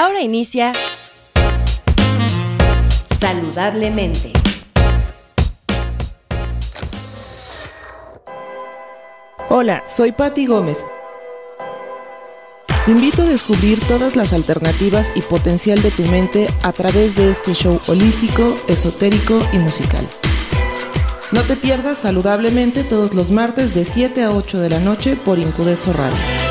Ahora inicia Saludablemente. Hola, soy Patti Gómez. Te invito a descubrir todas las alternativas y potencial de tu mente a través de este show holístico, esotérico y musical. No te pierdas saludablemente todos los martes de 7 a 8 de la noche por Incudeso Radio.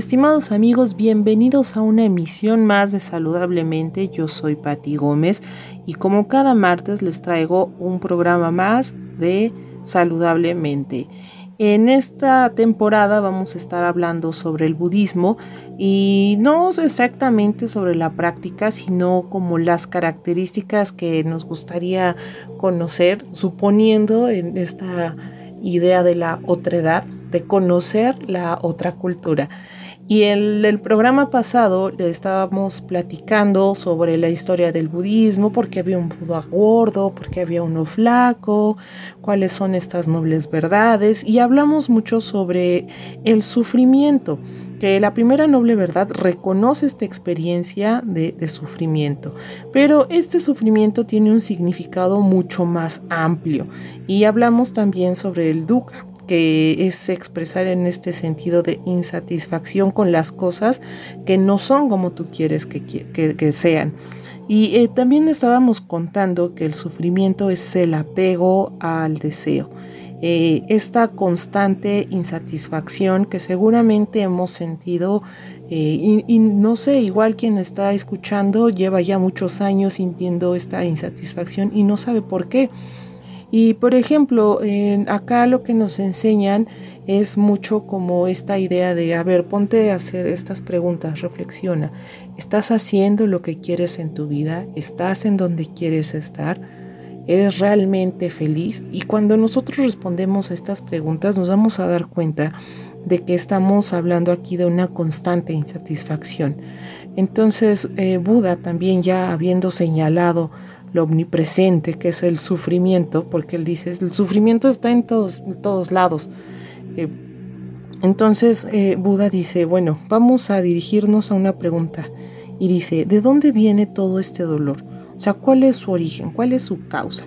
Estimados amigos, bienvenidos a una emisión más de Saludablemente. Yo soy Patti Gómez y como cada martes les traigo un programa más de Saludablemente. En esta temporada vamos a estar hablando sobre el budismo y no exactamente sobre la práctica, sino como las características que nos gustaría conocer, suponiendo en esta idea de la otredad, de conocer la otra cultura. Y en el programa pasado le estábamos platicando sobre la historia del budismo, porque había un Buda gordo, porque había uno flaco, cuáles son estas nobles verdades, y hablamos mucho sobre el sufrimiento, que la primera noble verdad reconoce esta experiencia de, de sufrimiento, pero este sufrimiento tiene un significado mucho más amplio, y hablamos también sobre el dukkha que es expresar en este sentido de insatisfacción con las cosas que no son como tú quieres que, sean. Y eh, también estábamos contando que el sufrimiento es el apego al deseo. Eh, esta constante insatisfacción que seguramente hemos sentido eh, y, no sé, igual quien está escuchando lleva ya muchos años sintiendo esta insatisfacción y no sabe por qué. Y por ejemplo, acá lo que nos enseñan es mucho como esta idea de, a ver, ponte a hacer estas preguntas, reflexiona. ¿Estás haciendo lo que quieres en tu vida? ¿Estás en donde quieres estar? ¿Eres realmente feliz? Y cuando nosotros respondemos a estas preguntas nos vamos a dar cuenta de que estamos hablando aquí de una constante insatisfacción. Entonces, eh, Buda también ya habiendo señalado lo omnipresente que es el sufrimiento, porque él dice, el sufrimiento está en todos, todos lados. Eh, entonces eh, Buda dice, bueno, vamos a dirigirnos a una pregunta y dice, ¿de dónde viene todo este dolor? O sea, ¿cuál es su origen? ¿Cuál es su causa?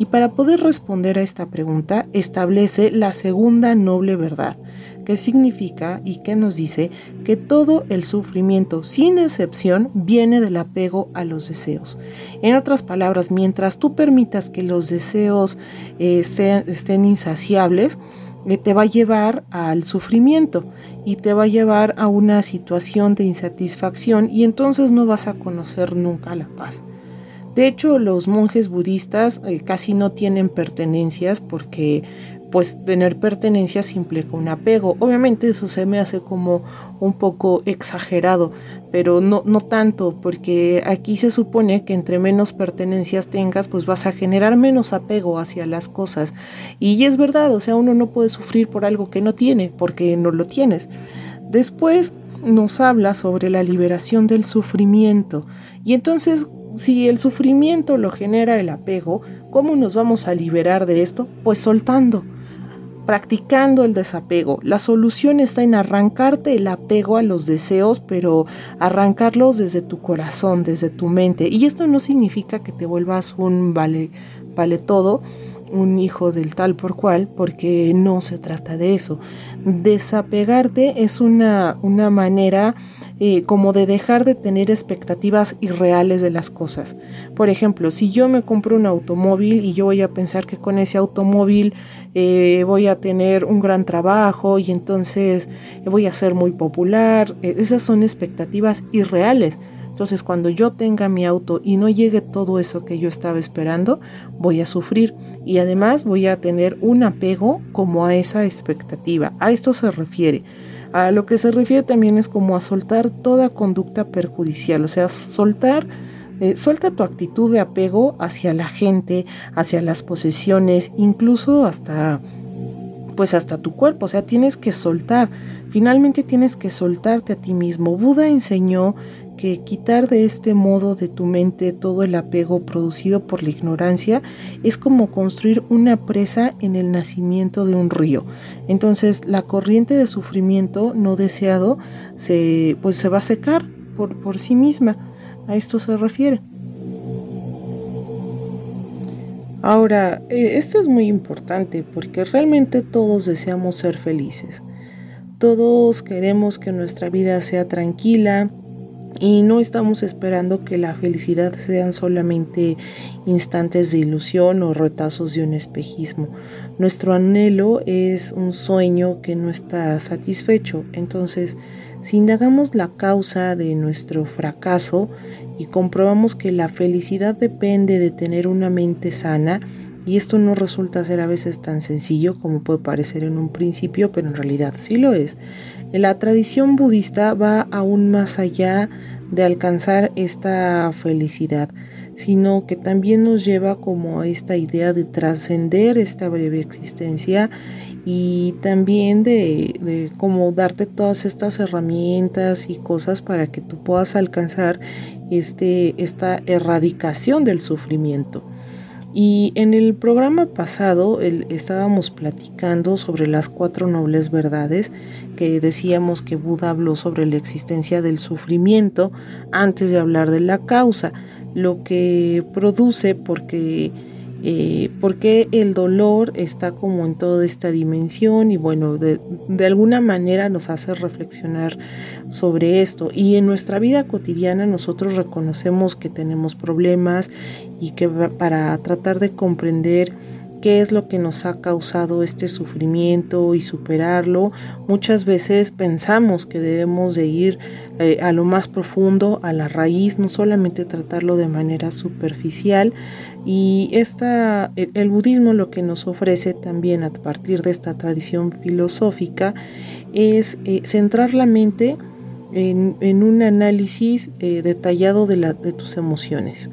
Y para poder responder a esta pregunta, establece la segunda noble verdad, que significa y que nos dice que todo el sufrimiento, sin excepción, viene del apego a los deseos. En otras palabras, mientras tú permitas que los deseos eh, estén insaciables, eh, te va a llevar al sufrimiento y te va a llevar a una situación de insatisfacción y entonces no vas a conocer nunca la paz. De hecho, los monjes budistas eh, casi no tienen pertenencias porque pues tener pertenencias implica un apego. Obviamente eso se me hace como un poco exagerado, pero no, no tanto, porque aquí se supone que entre menos pertenencias tengas, pues vas a generar menos apego hacia las cosas. Y es verdad, o sea, uno no puede sufrir por algo que no tiene, porque no lo tienes. Después nos habla sobre la liberación del sufrimiento. Y entonces, si el sufrimiento lo genera el apego, ¿cómo nos vamos a liberar de esto? Pues soltando, practicando el desapego. La solución está en arrancarte el apego a los deseos, pero arrancarlos desde tu corazón, desde tu mente. Y esto no significa que te vuelvas un vale, vale todo, un hijo del tal por cual, porque no se trata de eso. Desapegarte es una, una manera eh, como de dejar de tener expectativas irreales de las cosas. Por ejemplo, si yo me compro un automóvil y yo voy a pensar que con ese automóvil eh, voy a tener un gran trabajo y entonces voy a ser muy popular, eh, esas son expectativas irreales. Entonces cuando yo tenga mi auto y no llegue todo eso que yo estaba esperando, voy a sufrir y además voy a tener un apego como a esa expectativa. A esto se refiere. A lo que se refiere también es como a soltar toda conducta perjudicial, o sea, soltar eh, suelta tu actitud de apego hacia la gente, hacia las posesiones, incluso hasta pues hasta tu cuerpo, o sea, tienes que soltar, finalmente tienes que soltarte a ti mismo. Buda enseñó que quitar de este modo de tu mente todo el apego producido por la ignorancia es como construir una presa en el nacimiento de un río. Entonces la corriente de sufrimiento no deseado se, pues se va a secar por, por sí misma. A esto se refiere. Ahora, eh, esto es muy importante porque realmente todos deseamos ser felices. Todos queremos que nuestra vida sea tranquila y no estamos esperando que la felicidad sean solamente instantes de ilusión o retazos de un espejismo. Nuestro anhelo es un sueño que no está satisfecho. Entonces, si indagamos la causa de nuestro fracaso y comprobamos que la felicidad depende de tener una mente sana, y esto no resulta ser a veces tan sencillo como puede parecer en un principio, pero en realidad sí lo es. La tradición budista va aún más allá de alcanzar esta felicidad, sino que también nos lleva como a esta idea de trascender esta breve existencia y también de, de cómo darte todas estas herramientas y cosas para que tú puedas alcanzar este, esta erradicación del sufrimiento. Y en el programa pasado estábamos platicando sobre las cuatro nobles verdades que decíamos que Buda habló sobre la existencia del sufrimiento antes de hablar de la causa, lo que produce porque eh, porque el dolor está como en toda esta dimensión y bueno, de, de, alguna manera nos hace reflexionar sobre esto. Y en nuestra vida cotidiana nosotros reconocemos que tenemos problemas y que para tratar de comprender qué es lo que nos ha causado este sufrimiento y superarlo. Muchas veces pensamos que debemos de ir eh, a lo más profundo, a la raíz, no solamente tratarlo de manera superficial. Y esta, el, budismo lo que nos ofrece también a partir de esta tradición filosófica es eh, centrar la mente en, un análisis eh, detallado de, tus emociones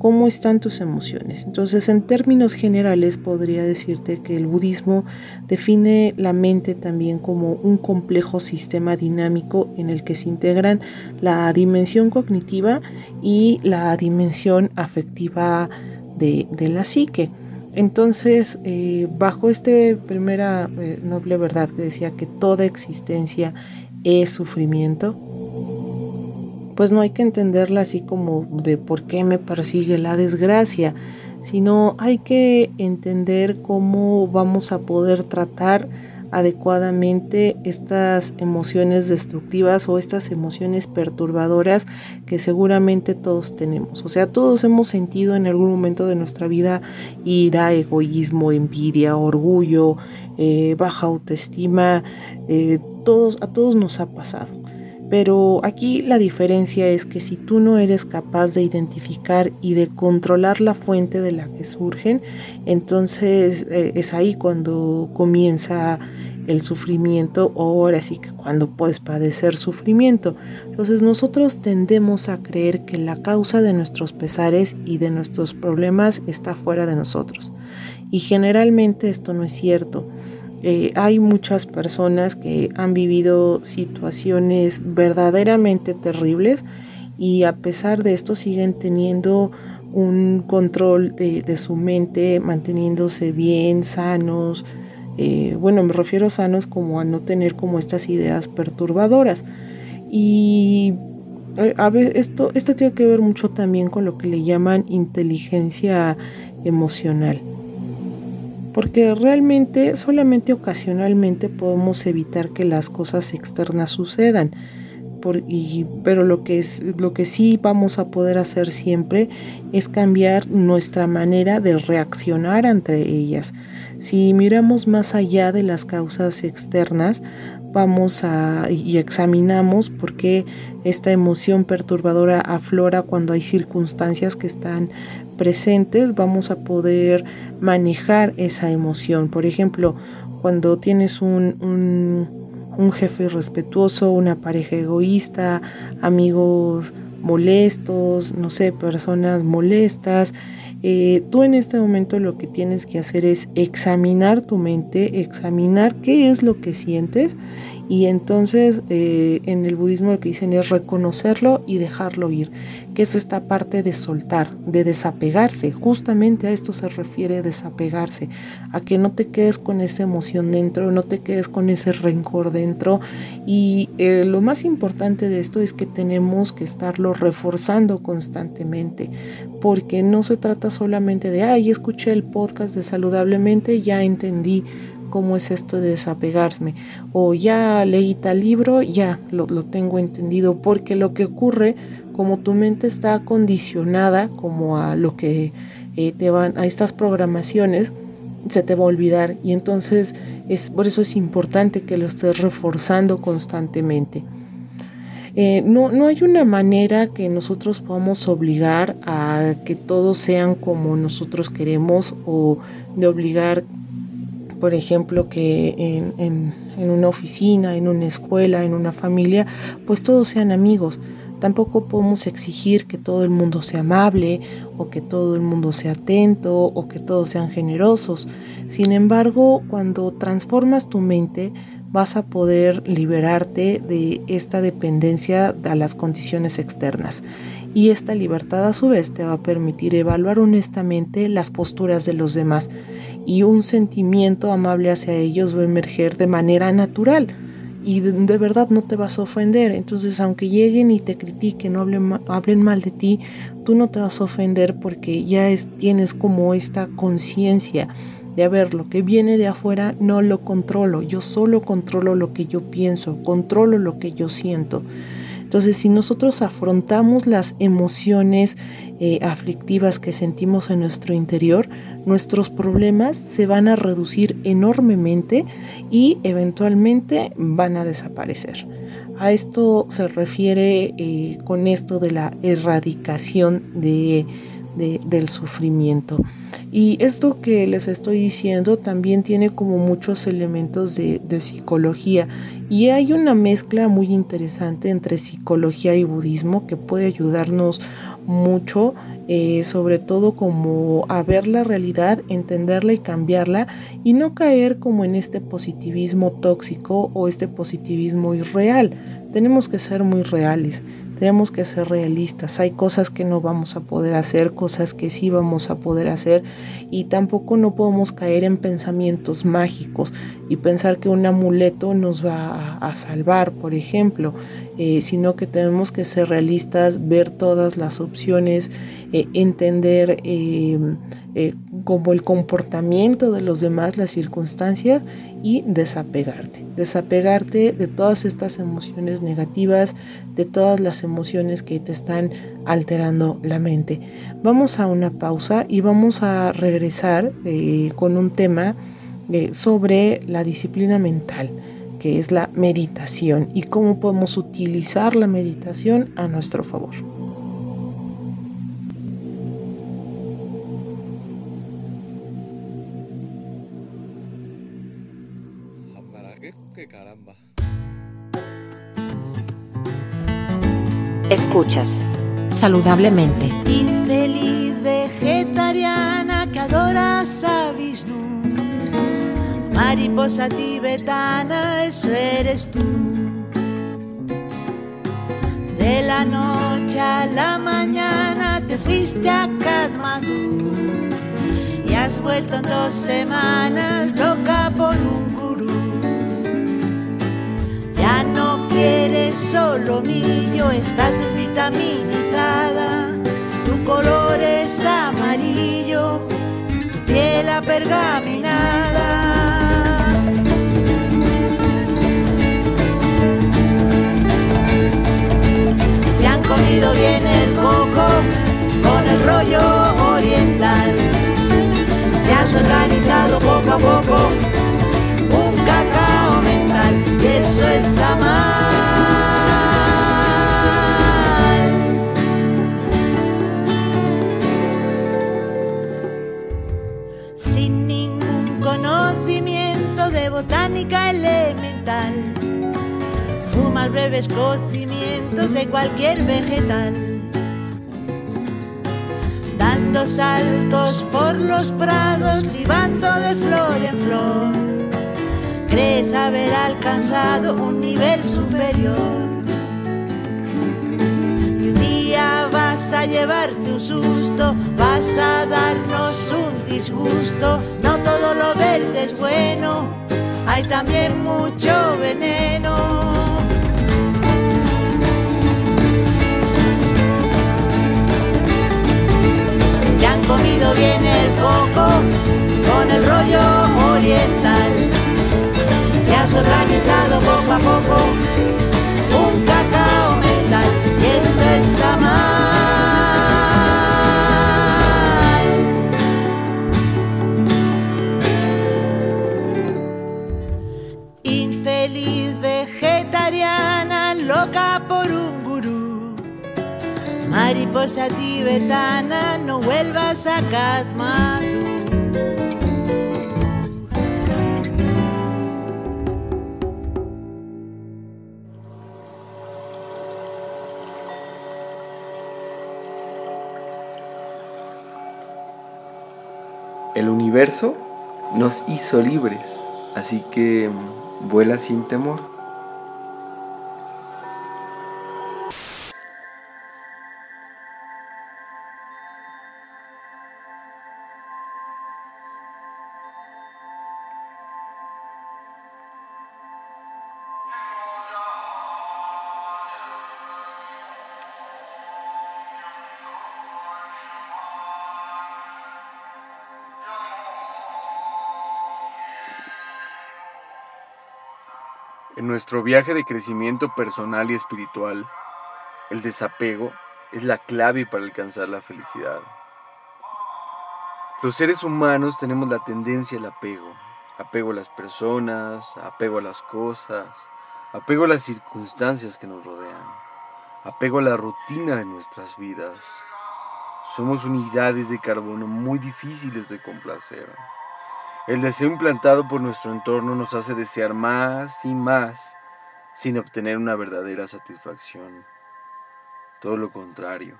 cómo están tus emociones. Entonces, en términos generales, podría decirte que el budismo define la mente también como un complejo sistema dinámico en el que se integran la dimensión cognitiva y la dimensión afectiva de, la psique. Entonces, eh, bajo esta primera eh, noble verdad que decía que toda existencia es sufrimiento, pues no hay que entenderla así como de por qué me persigue la desgracia, sino hay que entender cómo vamos a poder tratar adecuadamente estas emociones destructivas o estas emociones perturbadoras que seguramente todos tenemos. O sea, todos hemos sentido en algún momento de nuestra vida ira, egoísmo, envidia, orgullo, eh, baja autoestima, eh, todos, a todos nos ha pasado. Pero aquí la diferencia es que si tú no eres capaz de identificar y de controlar la fuente de la que surgen, entonces eh, es ahí cuando comienza el sufrimiento o ahora sí que cuando puedes padecer sufrimiento. Entonces nosotros tendemos a creer que la causa de nuestros pesares y de nuestros problemas está fuera de nosotros. Y generalmente esto no es cierto. Eh, hay muchas personas que han vivido situaciones verdaderamente terribles y a pesar de esto siguen teniendo un control de, su mente, manteniéndose bien, sanos. Eh, bueno, me refiero a sanos como a no tener como estas ideas perturbadoras. Y eh, a ver, esto, esto tiene que ver mucho también con lo que le llaman inteligencia emocional porque realmente solamente ocasionalmente podemos evitar que las cosas externas sucedan. pero lo que, es, lo que sí vamos a poder hacer siempre es cambiar nuestra manera de reaccionar ante ellas. Si miramos más allá de las causas externas, vamos a y examinamos por qué esta emoción perturbadora aflora cuando hay circunstancias que están presentes, vamos a poder manejar esa emoción. Por ejemplo, cuando tienes un, un, jefe irrespetuoso, una pareja egoísta, amigos molestos, no sé, personas molestas, eh, tú en este momento lo que tienes que hacer es examinar tu mente, examinar qué es lo que sientes y entonces eh, en el budismo lo que dicen es reconocerlo y dejarlo ir, que es esta parte de soltar, de desapegarse. Justamente a esto se refiere desapegarse, a que no te quedes con esa emoción dentro, no te quedes con ese rencor dentro. Y eh, lo más importante de esto es que tenemos que estarlo reforzando constantemente, porque no se trata solamente de, ay, escuché el podcast de saludablemente, ya entendí cómo es esto de desapegarme. O ya leí tal libro, ya lo, tengo entendido, porque lo que ocurre, como tu mente está condicionada como a lo que eh, te van, a estas programaciones, se te va a olvidar y entonces es por eso es importante que lo estés reforzando constantemente. Eh, no, no hay una manera que nosotros podamos obligar a que todos sean como nosotros queremos o de obligar por ejemplo, que en, una oficina, en una escuela, en una familia, pues todos sean amigos. Tampoco podemos exigir que todo el mundo sea amable o que todo el mundo sea atento o que todos sean generosos. Sin embargo, cuando transformas tu mente, vas a poder liberarte de esta dependencia a las condiciones externas. Y esta libertad a su vez te va a permitir evaluar honestamente las posturas de los demás y un sentimiento amable hacia ellos va a emerger de manera natural y de, verdad no te vas a ofender. Entonces, aunque lleguen y te critiquen, o hablen, mal de ti, tú no te vas a ofender porque ya es, tienes como esta conciencia de, a ver, lo que viene de afuera no lo controlo, yo solo controlo lo que yo pienso, controlo lo que yo siento. Entonces, si nosotros afrontamos las emociones eh, aflictivas que sentimos en nuestro interior, nuestros problemas se van a reducir enormemente y eventualmente van a desaparecer. A esto se refiere eh, con esto de la erradicación de, del sufrimiento. Y esto que les estoy diciendo también tiene como muchos elementos de, psicología y hay una mezcla muy interesante entre psicología y budismo que puede ayudarnos mucho, eh, sobre todo como a ver la realidad, entenderla y cambiarla y no caer como en este positivismo tóxico o este positivismo irreal. Tenemos que ser muy reales. Tenemos que ser realistas. Hay cosas que no vamos a poder hacer, cosas que sí vamos a poder hacer y tampoco no podemos caer en pensamientos mágicos y pensar que un amuleto nos va a, salvar, por ejemplo, eh, sino que tenemos que ser realistas, ver todas las opciones, eh, entender eh, como el comportamiento de los demás, las circunstancias y desapegarte. Desapegarte de todas estas emociones negativas, de todas las emociones que te están alterando la mente. Vamos a una pausa y vamos a regresar con un tema eh, sobre la disciplina mental que es la meditación y cómo podemos utilizar la meditación a nuestro favor. Escuchas saludablemente. Mariposa tibetana, eso eres tú. De la noche a la mañana te fuiste a Kathmandu y has vuelto en dos semanas loca por un quieres solo mío, estás desvitaminizada, tu color es amarillo, tu piel apergaminada. comido bien el coco con el rollo oriental. Te has organizado poco a poco un cacao mental y eso está mal. Sin ningún conocimiento de botánica elemental, fumas, bebes, cocinas de cualquier vegetal. Dando saltos por los prados, libando de flor en flor. Crees haber alcanzado un nivel superior. Y un día vas a llevarte un susto, vas a darnos un disgusto. No todo lo verde es bueno, hay también mucho veneno. Comido bien el coco con el rollo oriental. Te has organizado poco a poco un cacao mental y eso está mal. Mariposa tibetana, no vuelvas a Katmandú. El universo nos hizo libres, así que vuela sin temor. Nuestro viaje de crecimiento personal y espiritual, el desapego es la clave para alcanzar la felicidad. Los seres humanos tenemos la tendencia al apego. Apego a las personas, apego a las cosas, apego a las circunstancias que nos rodean, apego a la rutina de nuestras vidas. Somos unidades de carbono muy difíciles de complacer. El deseo implantado por nuestro entorno nos hace desear más y más sin obtener una verdadera satisfacción. Todo lo contrario,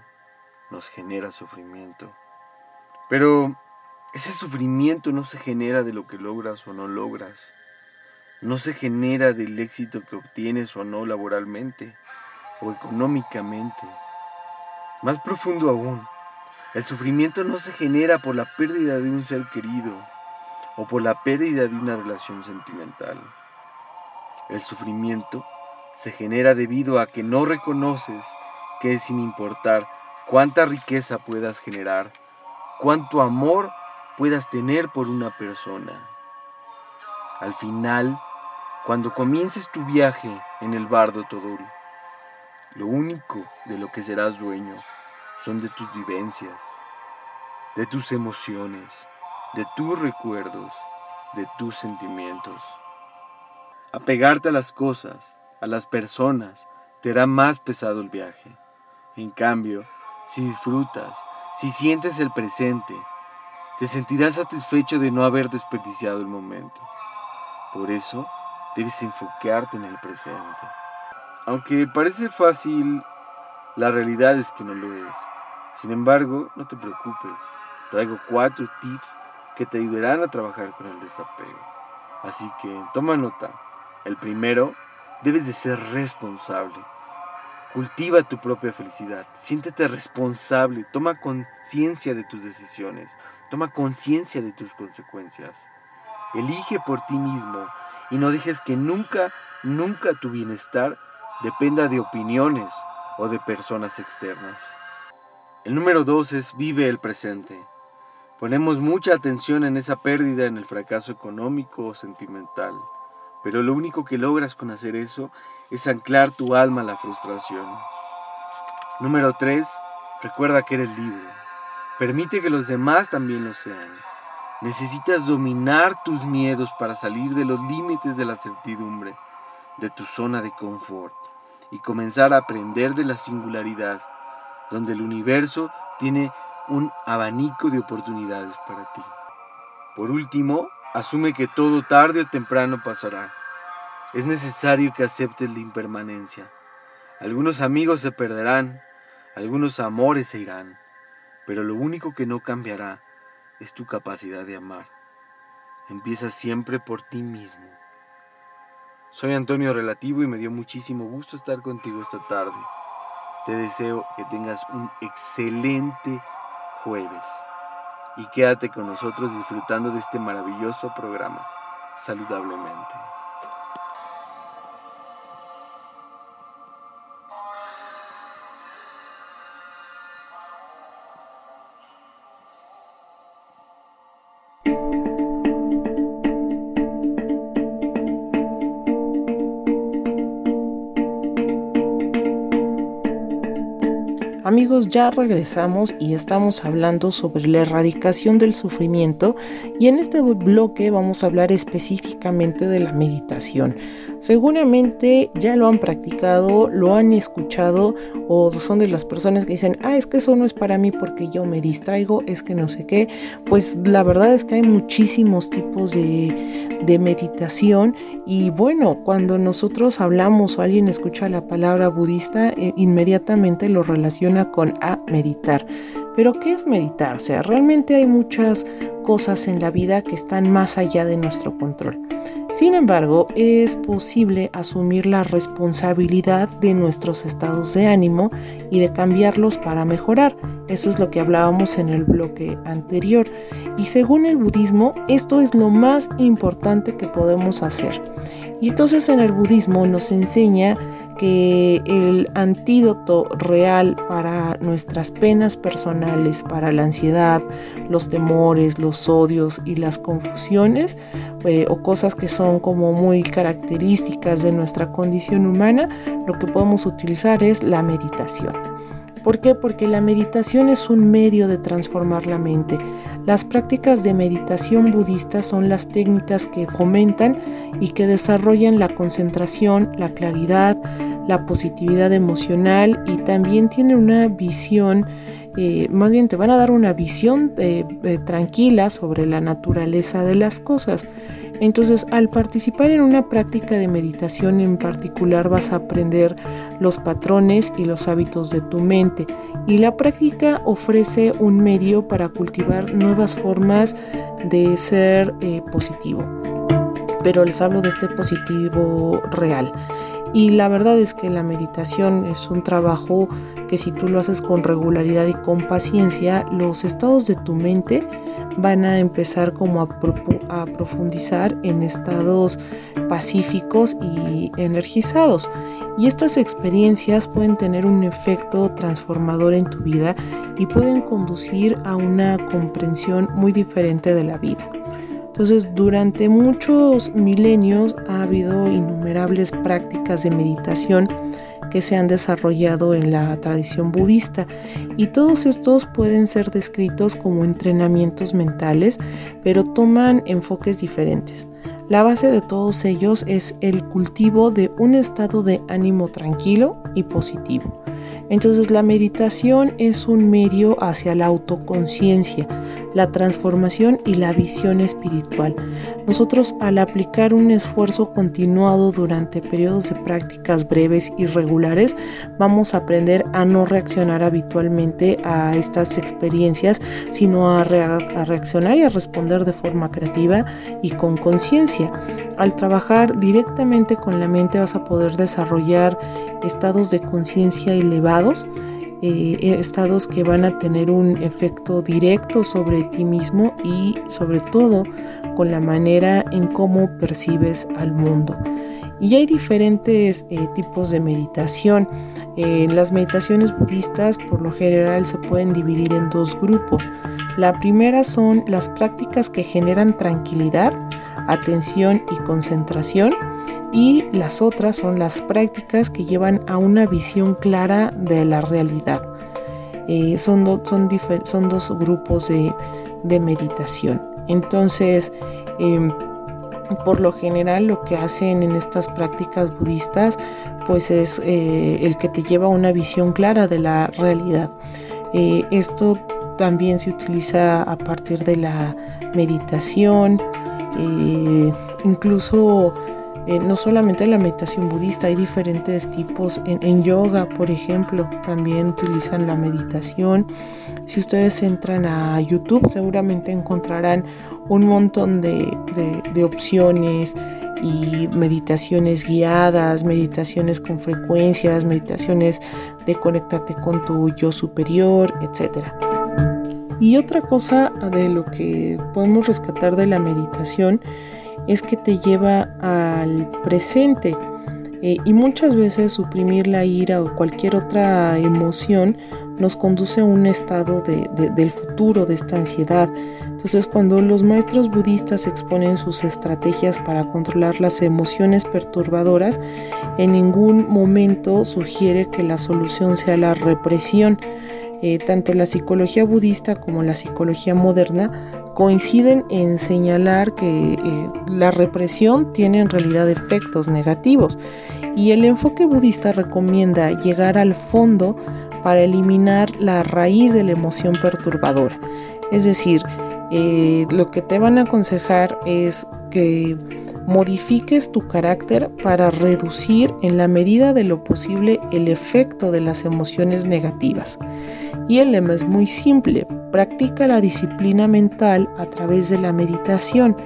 nos genera sufrimiento. Pero ese sufrimiento no se genera de lo que logras o no logras. No se genera del éxito que obtienes o no laboralmente o económicamente. Más profundo aún, el sufrimiento no se genera por la pérdida de un ser querido o por la pérdida de una relación sentimental. El sufrimiento se genera debido a que no reconoces que sin importar cuánta riqueza puedas generar, cuánto amor puedas tener por una persona. Al final, cuando comiences tu viaje en el bardo Todori, lo único de lo que serás dueño son de tus vivencias, de tus emociones, de tus recuerdos, de tus sentimientos. Apegarte a las cosas, a las personas, te hará más pesado el viaje. En cambio, si disfrutas, si sientes el presente, te sentirás satisfecho de no haber desperdiciado el momento. Por eso, debes enfocarte en el presente. Aunque parece fácil, la realidad es que no lo es. Sin embargo, no te preocupes. Traigo cuatro tips que te ayudarán a trabajar con el desapego. Así que toma nota. El primero, debes de ser responsable. Cultiva tu propia felicidad. Siéntete responsable. Toma conciencia de tus decisiones. Toma conciencia de tus consecuencias. Elige por ti mismo y no dejes que nunca, nunca tu bienestar dependa de opiniones o de personas externas. El número dos es vive el presente. Ponemos mucha atención en esa pérdida, en el fracaso económico o sentimental, pero lo único que logras con hacer eso es anclar tu alma a la frustración. Número 3. Recuerda que eres libre. Permite que los demás también lo sean. Necesitas dominar tus miedos para salir de los límites de la certidumbre, de tu zona de confort, y comenzar a aprender de la singularidad, donde el universo tiene un abanico de oportunidades para ti. Por último, asume que todo tarde o temprano pasará. Es necesario que aceptes la impermanencia. Algunos amigos se perderán, algunos amores se irán, pero lo único que no cambiará es tu capacidad de amar. Empieza siempre por ti mismo. Soy Antonio Relativo y me dio muchísimo gusto estar contigo esta tarde. Te deseo que tengas un excelente jueves y quédate con nosotros disfrutando de este maravilloso programa, saludablemente. Ya regresamos y estamos hablando sobre la erradicación del sufrimiento y en este bloque vamos a hablar específicamente de la meditación. Seguramente ya lo han practicado, lo han escuchado o son de las personas que dicen, ah, es que eso no es para mí porque yo me distraigo, es que no sé qué. Pues la verdad es que hay muchísimos tipos de, de meditación y bueno, cuando nosotros hablamos o alguien escucha la palabra budista, eh, inmediatamente lo relaciona con a meditar. Pero ¿qué es meditar? O sea, realmente hay muchas cosas en la vida que están más allá de nuestro control. Sin embargo, es posible asumir la responsabilidad de nuestros estados de ánimo y de cambiarlos para mejorar. Eso es lo que hablábamos en el bloque anterior. Y según el budismo, esto es lo más importante que podemos hacer. Y entonces en el budismo nos enseña que el antídoto real para nuestras penas personales, para la ansiedad, los temores, los odios y las confusiones, eh, o cosas que son como muy características de nuestra condición humana, lo que podemos utilizar es la meditación. ¿Por qué? Porque la meditación es un medio de transformar la mente. Las prácticas de meditación budista son las técnicas que fomentan y que desarrollan la concentración, la claridad, la positividad emocional y también tienen una visión, eh, más bien te van a dar una visión eh, eh, tranquila sobre la naturaleza de las cosas. Entonces, al participar en una práctica de meditación en particular, vas a aprender los patrones y los hábitos de tu mente. Y la práctica ofrece un medio para cultivar nuevas formas de ser positivo. Pero les hablo de este positivo real. Y la verdad es que la meditación es un trabajo que si tú lo haces con regularidad y con paciencia, los estados de tu mente van a empezar como a, profundizar en estados pacíficos y energizados. Y estas experiencias pueden tener un efecto transformador en tu vida y pueden conducir a una comprensión muy diferente de la vida. Entonces, durante muchos milenios ha habido innumerables prácticas de meditación que se han desarrollado en la tradición budista y todos estos pueden ser descritos como entrenamientos mentales, pero toman enfoques diferentes. La base de todos ellos es el cultivo de un estado de ánimo tranquilo y positivo. Entonces la meditación es un medio hacia la autoconciencia, la transformación y la visión espiritual. Nosotros al aplicar un esfuerzo continuado durante periodos de prácticas breves y regulares, vamos a aprender a no reaccionar habitualmente a estas experiencias, sino a, reaccionar y a responder de forma creativa y con conciencia. Al trabajar directamente con la mente vas a poder desarrollar estados de conciencia elevados, eh, estados que van a tener un efecto directo sobre ti mismo y sobre todo con la manera en cómo percibes al mundo. Y hay diferentes eh, tipos de meditación. Eh, las meditaciones budistas por lo general se pueden dividir en dos grupos. La primera son las prácticas que generan tranquilidad, atención y concentración y las otras son las prácticas que llevan a una visión clara de la realidad. Eh, son, son, son, dos grupos de, meditación. Entonces, em, por lo general lo que hacen en estas prácticas budistas pues es eh, el que te lleva a una visión clara de la realidad. Eh, esto también se utiliza a partir de la meditación, Eh, incluso eh, no solamente la meditación budista, hay diferentes tipos. En, yoga, por ejemplo, también utilizan la meditación. Si ustedes entran a YouTube, seguramente encontrarán un montón de, de opciones y meditaciones guiadas, meditaciones con frecuencias, meditaciones de conectarte con tu yo superior, etc. Y otra cosa de lo que podemos rescatar de la meditación es que te lleva al presente. Eh, y muchas veces suprimir la ira o cualquier otra emoción nos conduce a un estado del futuro, de esta ansiedad. Entonces cuando los maestros budistas exponen sus estrategias para controlar las emociones perturbadoras, en ningún momento sugiere que la solución sea la represión. Eh, tanto la psicología budista como la psicología moderna coinciden en señalar que eh, la represión tiene en realidad efectos negativos y el enfoque budista recomienda llegar al fondo para eliminar la raíz de la emoción perturbadora. Es decir, eh, lo que te van a aconsejar es que modifiques tu carácter para reducir en la medida de lo posible el efecto de las emociones negativas. Y el lema es muy simple, practica la disciplina mental a través de la meditación.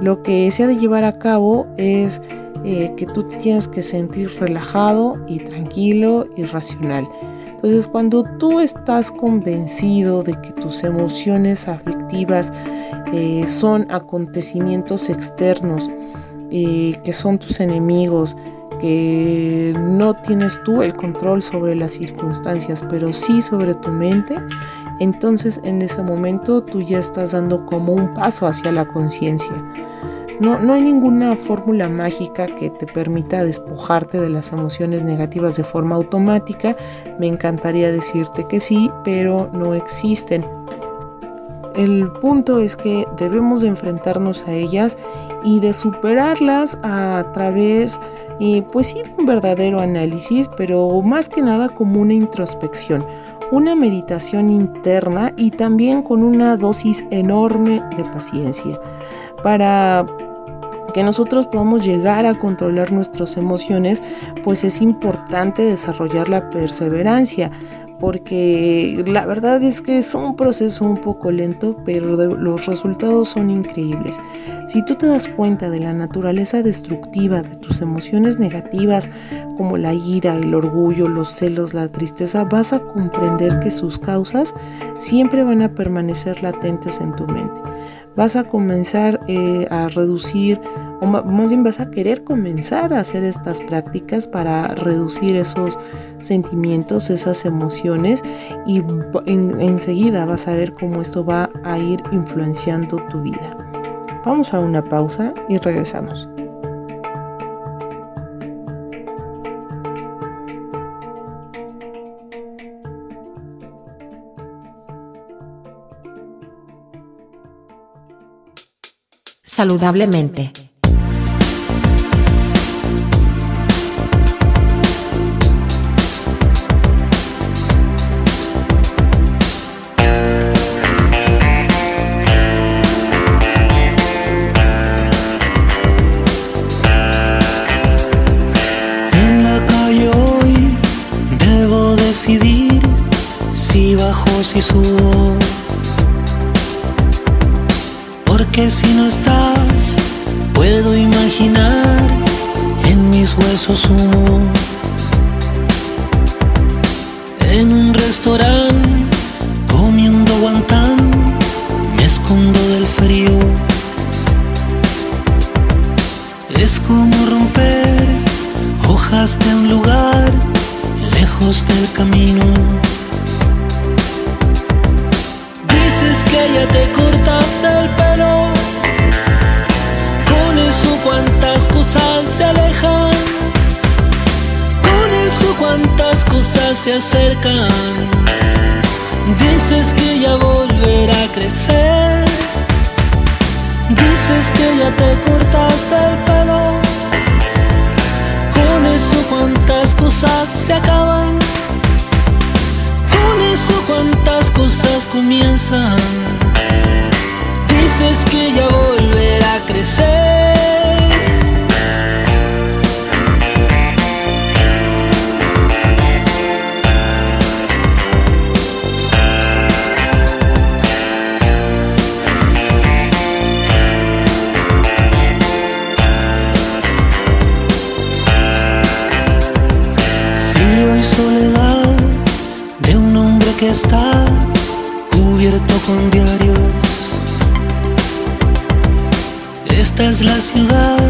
Lo que se ha de llevar a cabo es eh, que tú tienes que sentir relajado y tranquilo y racional. Entonces cuando tú estás convencido de que tus emociones aflictivas eh, son acontecimientos externos, eh, que son tus enemigos, no tienes tú el control sobre las circunstancias, pero sí sobre tu mente, entonces en ese momento tú ya estás dando como un paso hacia la conciencia. No, no hay ninguna fórmula mágica que te permita despojarte de las emociones negativas de forma automática. Me encantaría decirte que sí, pero no existen. El punto es que debemos de enfrentarnos a ellas y de superarlas a través, eh, pues sí, de un verdadero análisis, pero más que nada como una introspección, una meditación interna y también con una dosis enorme de paciencia para que nosotros podamos llegar a controlar nuestras emociones, pues es importante desarrollar la perseverancia, porque la verdad es que es un proceso un poco lento, pero los resultados son increíbles. Si tú te das cuenta de la naturaleza destructiva de tus emociones negativas, como la ira, el orgullo, los celos, la tristeza, vas a comprender que sus causas siempre van a permanecer latentes en tu mente. Vas a comenzar eh, a reducir o más bien vas a querer comenzar a hacer estas prácticas para reducir esos sentimientos, esas emociones y enseguida vas a ver cómo esto va a ir influenciando tu vida. Vamos a una pausa y regresamos. Saludablemente y sudo Porque si no estás, puedo imaginar en mis huesos humo. En un restaurante, comiendo guantán, me escondo del frío. Es como romper hojas de un lugar lejos del camino. Cosas se acercan. Dices que ya volverá a crecer. Dices que ya te cortaste el pelo. Con eso cuántas cosas se acaban eso cuántas cosas comienzan. Dices que ya volverá a crecer. Está cubierto con diarios. Esta es la ciudad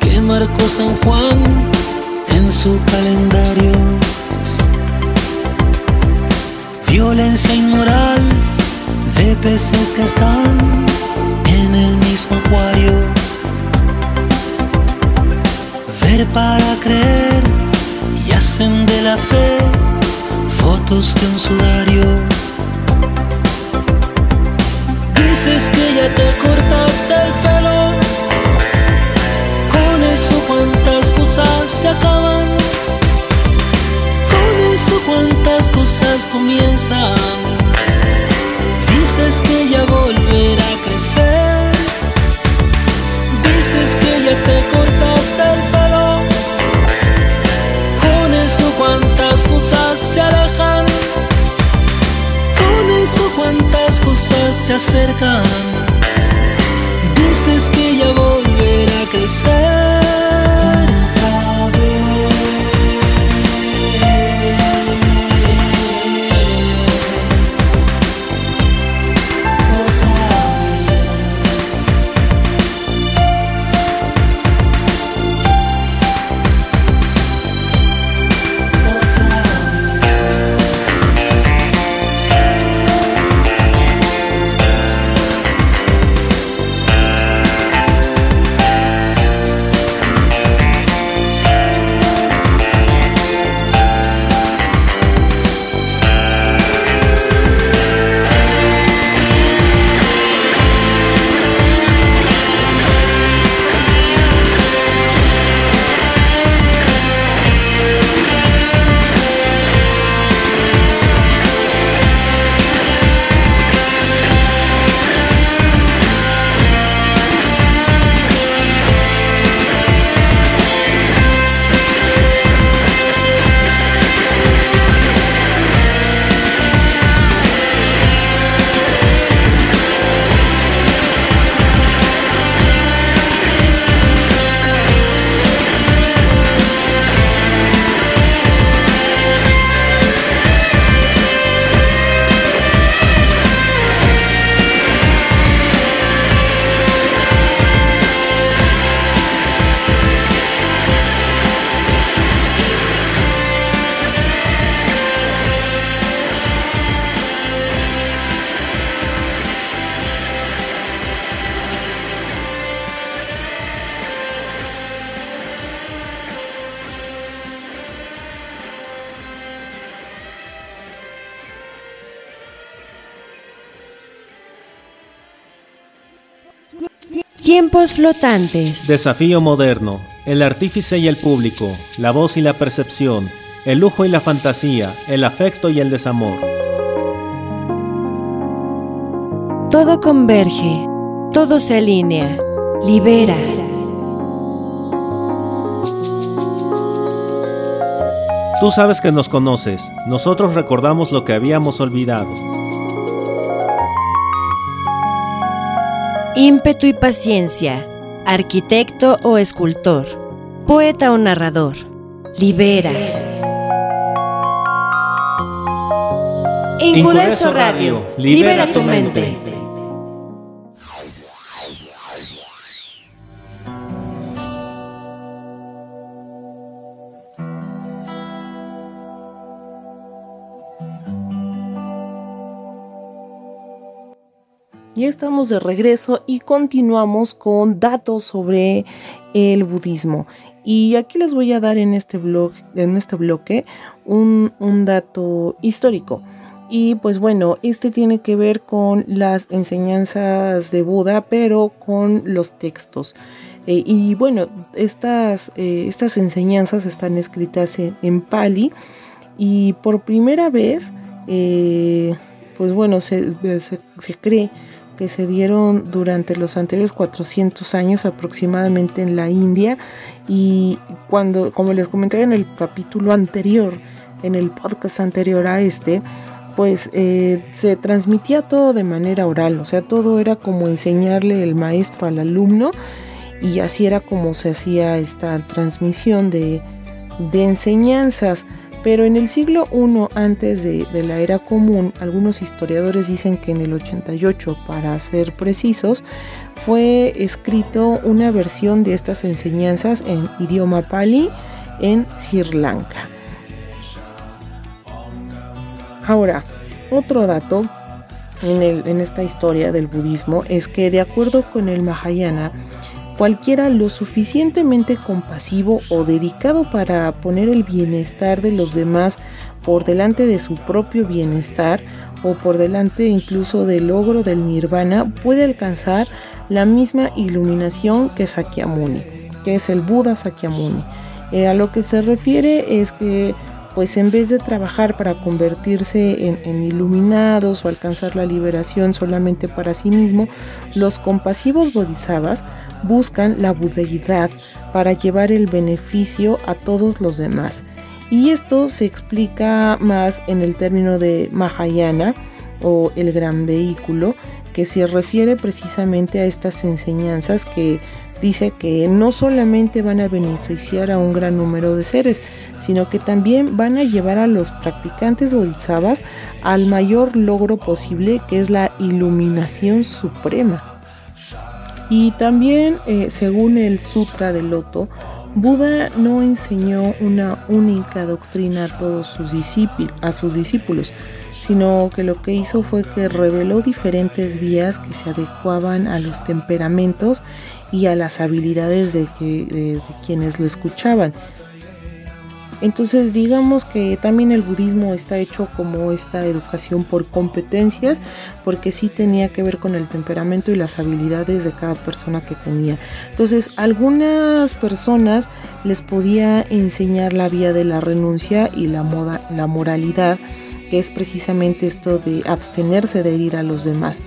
que marcó San Juan en su calendario. Violencia inmoral de peces que están en el mismo acuario. Ver para creer y hacen de la fe fotos de un sudario. Dices que ya te cortaste el pelo. Acercan. Tiempos flotantes. Desafío moderno, el artífice y el público, la voz y la percepción, el lujo y la fantasía, el afecto y el desamor. Todo converge, todo se alinea, libera. Tú sabes que nos conoces, nosotros recordamos lo que habíamos olvidado. Ímpetu y paciencia, arquitecto o escultor, poeta o narrador, libera. Incudeso Radio, libera tu mente. Ya estamos de regreso y continuamos con datos sobre el budismo. Y aquí les voy a dar en este, blog, en este bloque un, un dato histórico. Y pues bueno, este tiene que ver con las enseñanzas de Buda, pero con los textos. Eh, y bueno, estas, eh, estas enseñanzas están escritas en, en Pali y por primera vez, eh, pues bueno, se, se, se cree que se dieron durante los anteriores 400 años aproximadamente en la India y cuando, como les comenté en el capítulo anterior, en el podcast anterior a este, pues eh, se transmitía todo de manera oral, o sea, todo era como enseñarle el maestro al alumno y así era como se hacía esta transmisión de, de enseñanzas. Pero en el siglo I antes de, la era común, algunos historiadores dicen que en el 88, para ser precisos, fue escrito una versión de estas enseñanzas en idioma pali en Sri Lanka. Ahora, otro dato en, en esta historia del budismo es que de acuerdo con el Mahayana, cualquiera lo suficientemente compasivo o dedicado para poner el bienestar de los demás por delante de su propio bienestar o por delante incluso del logro del nirvana puede alcanzar la misma iluminación que Sakyamuni, que es el Buda Sakyamuni. Eh, a lo que se refiere es que pues en vez de trabajar para convertirse en, iluminados o alcanzar la liberación solamente para sí mismo, los compasivos bodhisattvas buscan la budeidad para llevar el beneficio a todos los demás. Y esto se explica más en el término de Mahayana o el gran vehículo, que se refiere precisamente a estas enseñanzas que dice que no solamente van a beneficiar a un gran número de seres, sino que también van a llevar a los practicantes bodhisattvas al mayor logro posible, que es la iluminación suprema. Y también, eh, según el Sutra del Loto, Buda no enseñó una única doctrina a todos sus discípulos, a sus discípulos, sino que lo que hizo fue que reveló diferentes vías que se adecuaban a los temperamentos y a las habilidades de quienes lo escuchaban. Entonces digamos que también el budismo está hecho como esta educación por competencias, porque sí tenía que ver con el temperamento y las habilidades de cada persona que tenía. Entonces algunas personas les podía enseñar la vía de la renuncia y la, moda, la moralidad, que es precisamente esto de abstenerse de herir a los demás.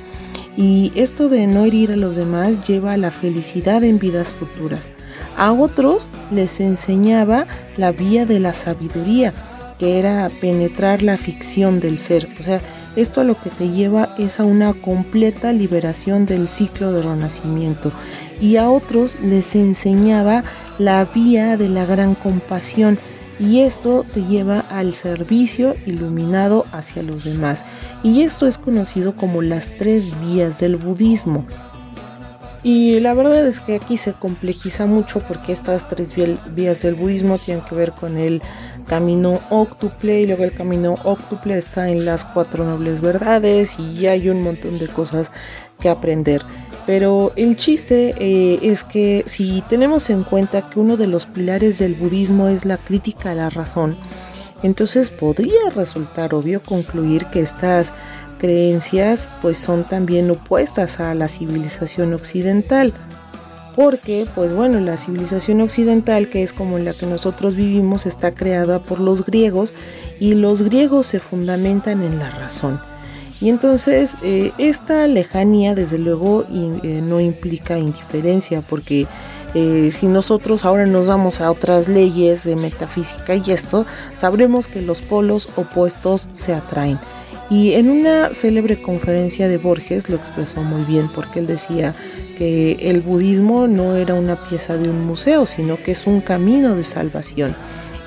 Y esto de no herir a los demás lleva a la felicidad en vidas futuras. A otros les enseñaba la vía de la sabiduría, que era penetrar la ficción del ser. O sea, esto a lo que te lleva es a una completa liberación del ciclo de renacimiento. Y a otros les enseñaba la vía de la gran compasión. Y esto te lleva al servicio iluminado hacia los demás. Y esto es conocido como las tres vías del budismo. Y la verdad es que aquí se complejiza mucho porque estas tres vías del budismo tienen que ver con el camino octuple y luego el camino octuple está en las cuatro nobles verdades y hay un montón de cosas que aprender. Pero el chiste eh, es que si tenemos en cuenta que uno de los pilares del budismo es la crítica a la razón, entonces podría resultar obvio concluir que estas creencias pues son también opuestas a la civilización occidental. Porque, pues bueno, la civilización occidental, que es como la que nosotros vivimos, está creada por los griegos y los griegos se fundamentan en la razón. Y entonces eh, esta lejanía, desde luego, eh, no implica indiferencia, porque eh, si nosotros ahora nos vamos a otras leyes de metafísica y esto, sabremos que los polos opuestos se atraen. Y en una célebre conferencia de Borges lo expresó muy bien porque él decía que el budismo no era una pieza de un museo, sino que es un camino de salvación.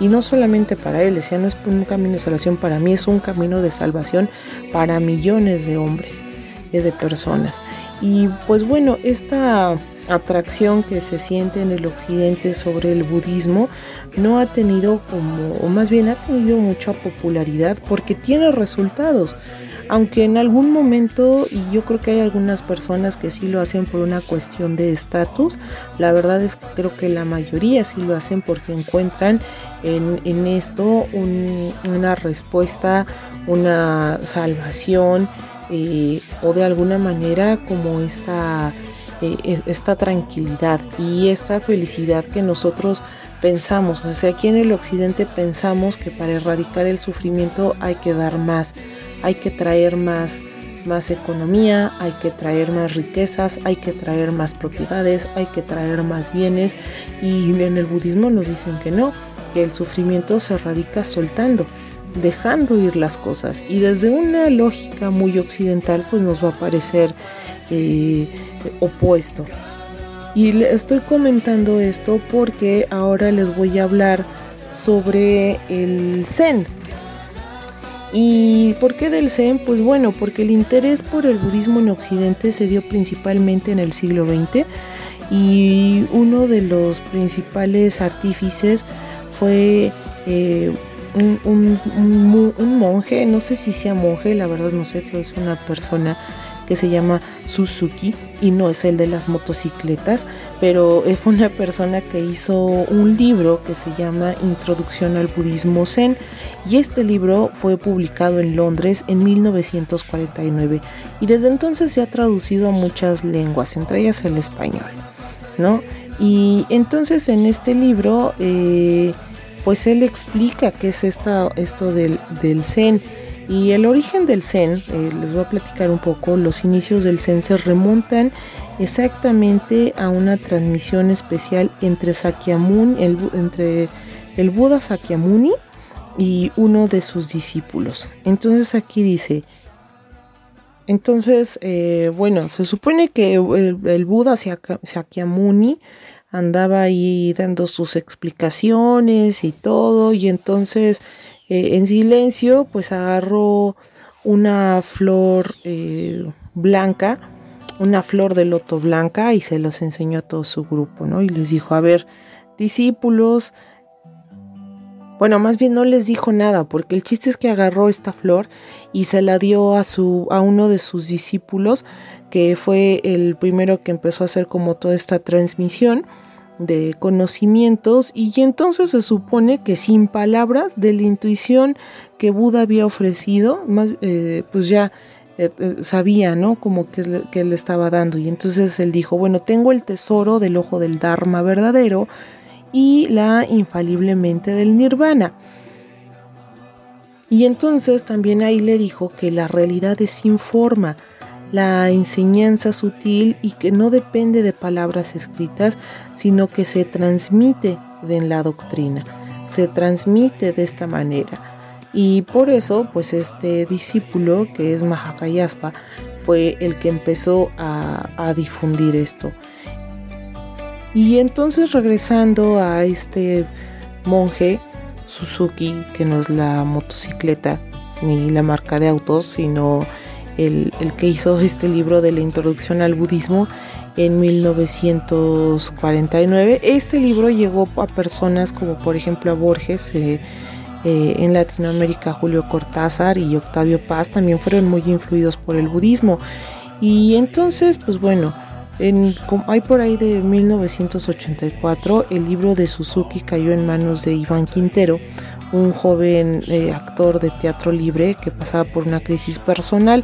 Y no solamente para él, decía, no es un camino de salvación para mí, es un camino de salvación para millones de hombres, de personas. Y pues bueno, esta atracción que se siente en el occidente sobre el budismo no ha tenido como, o más bien ha tenido mucha popularidad porque tiene resultados. Aunque en algún momento, y yo creo que hay algunas personas que sí lo hacen por una cuestión de estatus, la verdad es que creo que la mayoría sí lo hacen porque encuentran en, esto una respuesta, una salvación, eh, o de alguna manera como esta esta tranquilidad y esta felicidad que nosotros pensamos. O sea, aquí en el occidente pensamos que para erradicar el sufrimiento hay que dar más, hay que traer más, más economía, hay que traer más riquezas, hay que traer más propiedades, hay que traer más bienes y en el budismo nos dicen que no, que el sufrimiento se radica soltando, dejando ir las cosas y desde una lógica muy occidental pues nos va a parecer eh, opuesto. Y estoy comentando esto porque ahora les voy a hablar sobre el Zen. ¿Y por qué del Zen? Pues bueno, porque el interés por el budismo en Occidente se dio principalmente en el siglo XX y uno de los principales artífices fue eh, un, un, monje, no sé si sea monje, la verdad no sé, pero es una persona que se llama Suzuki y no es el de las motocicletas, pero es una persona que hizo un libro que se llama Introducción al Budismo Zen y este libro fue publicado en Londres en 1949 y desde entonces se ha traducido a muchas lenguas, entre ellas el español, ¿no? Y entonces en este libro, eh, pues él explica qué es esta, esto del, del Zen y el origen del Zen, eh, les voy a platicar un poco, los inicios del Zen se remontan exactamente a una transmisión especial entre Sakyamuni, el, Buda Sakyamuni y uno de sus discípulos. Entonces aquí dice, entonces, eh, bueno, se supone que el Buda Sakyamuni andaba ahí dando sus explicaciones y todo, y entonces eh, en silencio, pues agarró una flor eh, blanca, una flor de loto blanca y se los enseñó a todo su grupo, ¿no? Y les dijo, a ver, discípulos, bueno, más bien no les dijo nada, porque el chiste es que agarró esta flor y se la dio a su a uno de sus discípulos, que fue el primero que empezó a hacer como toda esta transmisión de conocimientos y entonces se supone que sin palabras de la intuición que Buda había ofrecido, más, eh, pues ya eh, eh, sabía, ¿no? Como que, que le estaba dando y entonces él dijo, bueno, tengo el tesoro del ojo del Dharma verdadero y la infaliblemente del Nirvana. Y entonces también ahí le dijo que la realidad es sin forma, la enseñanza sutil y que no depende de palabras escritas, sino que se transmite en la doctrina, se transmite de esta manera. Y por eso, pues este discípulo, que es Mahakayaspa, fue el que empezó a difundir esto. Y entonces regresando a este monje Suzuki, que no es la motocicleta ni la marca de autos, sino el, que hizo este libro de la introducción al budismo en 1949. Este libro llegó a personas como por ejemplo a Borges, eh, eh, en Latinoamérica Julio Cortázar y Octavio Paz también fueron muy influidos por el budismo. Y entonces, pues bueno, en, hay por ahí de 1984 el libro de Suzuki cayó en manos de Iván Quintero, un joven eh, actor de teatro libre que pasaba por una crisis personal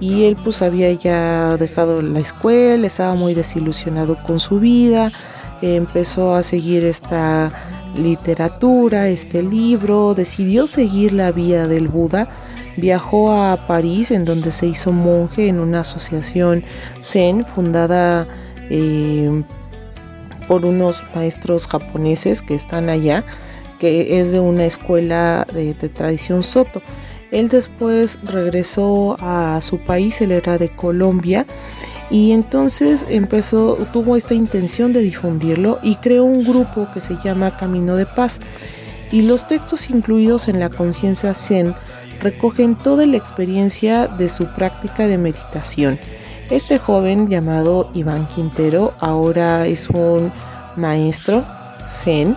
y él pues había ya dejado la escuela, estaba muy desilusionado con su vida, empezó a seguir esta literatura, este libro, decidió seguir la vía del Buda, viajó a París en donde se hizo monje en una asociación Zen fundada eh, por unos maestros japoneses que están allá que es de una escuela de, tradición soto. Él después regresó a su país, él era de Colombia, y entonces empezó, tuvo esta intención de difundirlo y creó un grupo que se llama Camino de Paz. Y los textos incluidos en la conciencia Zen recogen toda la experiencia de su práctica de meditación. Este joven llamado Iván Quintero ahora es un maestro Zen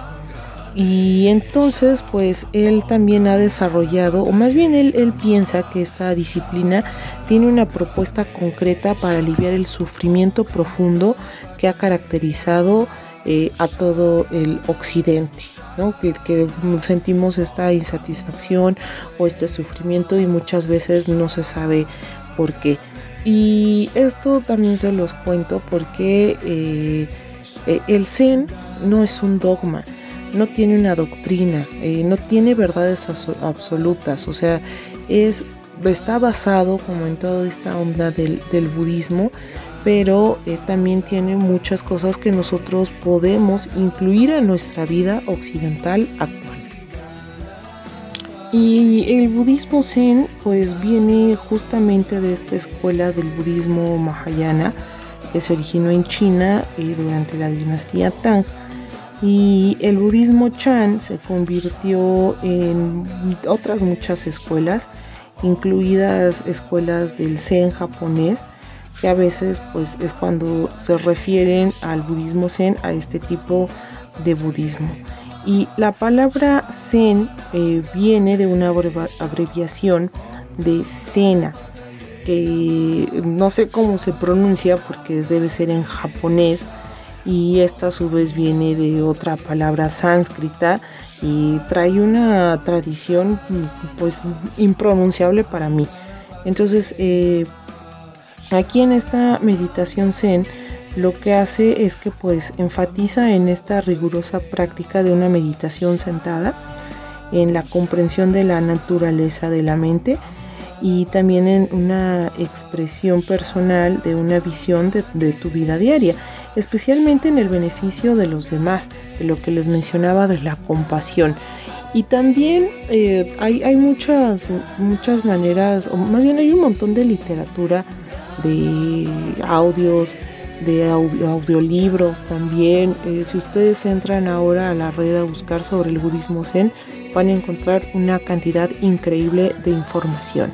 y entonces, pues él también ha desarrollado, o más bien él, piensa que esta disciplina tiene una propuesta concreta para aliviar el sufrimiento profundo que ha caracterizado eh, a todo el occidente, ¿no? que, que, sentimos esta insatisfacción o este sufrimiento y muchas veces no se sabe por qué. Y esto también se los cuento porque eh, eh, el Zen no es un dogma, no tiene una doctrina, eh, no tiene verdades absolutas, o sea, es está basado como en toda esta onda del, budismo, pero eh, también tiene muchas cosas que nosotros podemos incluir en nuestra vida occidental actual. Y el budismo zen pues viene justamente de esta escuela del budismo mahayana que se originó en China y durante la dinastía Tang y el budismo Chan se convirtió en otras muchas escuelas, incluidas escuelas del Zen japonés, que a veces pues es cuando se refieren al budismo Zen a este tipo de budismo. Y la palabra Zen eh, viene de una abreviación de Sena, que no sé cómo se pronuncia porque debe ser en japonés, y esta a su vez viene de otra palabra sánscrita y trae una tradición pues impronunciable para mí. Entonces eh, aquí en esta meditación zen lo que hace es que pues enfatiza en esta rigurosa práctica de una meditación sentada, en la comprensión de la naturaleza de la mente y también en una expresión personal de una visión de tu vida diaria especialmente en el beneficio de los demás, de lo que les mencionaba de la compasión. Y también eh, hay, muchas, muchas maneras, o más bien hay un montón de literatura, de audios, de audiolibros también. Eh, si ustedes entran ahora a la red a buscar sobre el budismo zen, van a encontrar una cantidad increíble de información.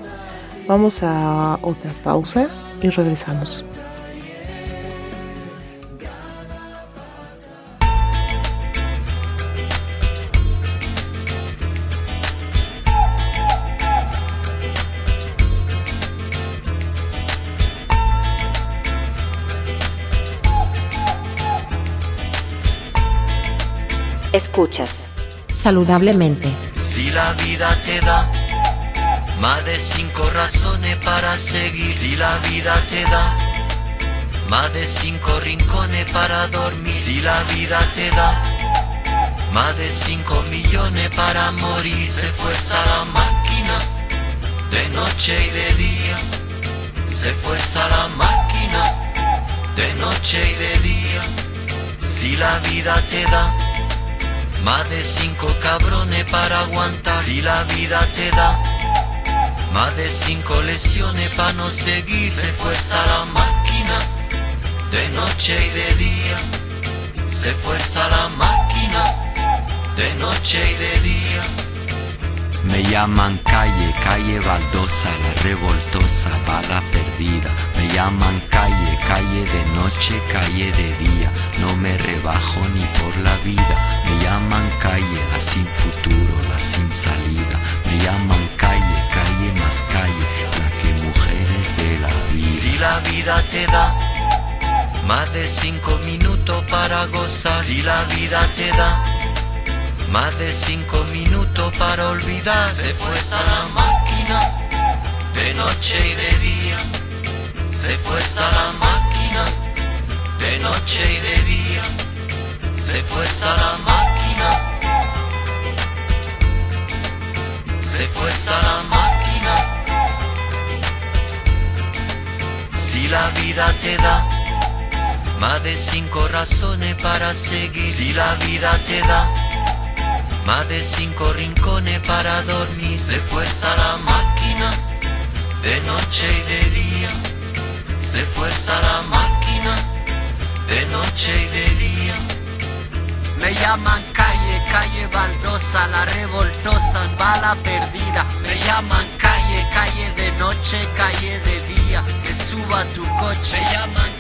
Vamos a otra pausa y regresamos. Escuchas. Saludablemente. Si la vida te da más de cinco razones para seguir. Si la vida te da más de cinco rincones para dormir. Si la vida te da más de cinco millones para morir. Se fuerza la máquina de noche y de día. Se fuerza la máquina de noche y de día. Si la vida te da más de cinco cabrones para aguantar si la vida te da. Más de cinco lesiones para no seguir. Se fuerza la máquina de noche y de día. Se fuerza la máquina de noche y de día. Me llaman calle, calle baldosa, la revoltosa, bala perdida. Me llaman calle, calle de noche, calle de día. No me rebajo ni por la vida. Me llaman calle, la sin futuro, la sin salida. Me llaman calle, calle más calle, la que mujeres de la vida. Si la vida te da más de cinco minutos para gozar. Si la vida te da más de cinco minutos para olvidar. Se fuerza la máquina de noche y de día. Se fuerza la máquina de noche y de día. Se fuerza la máquina. Se fuerza la máquina. Si la vida te da más de cinco razones para seguir. Si la vida te da más de cinco rincones para dormir. Se fuerza la máquina de noche y de día. Se fuerza la máquina de noche y de día. Me llaman calle, calle baldosa, la revoltosa, bala perdida. Me llaman calle, calle de noche, calle de día. Que suba tu coche. Me llaman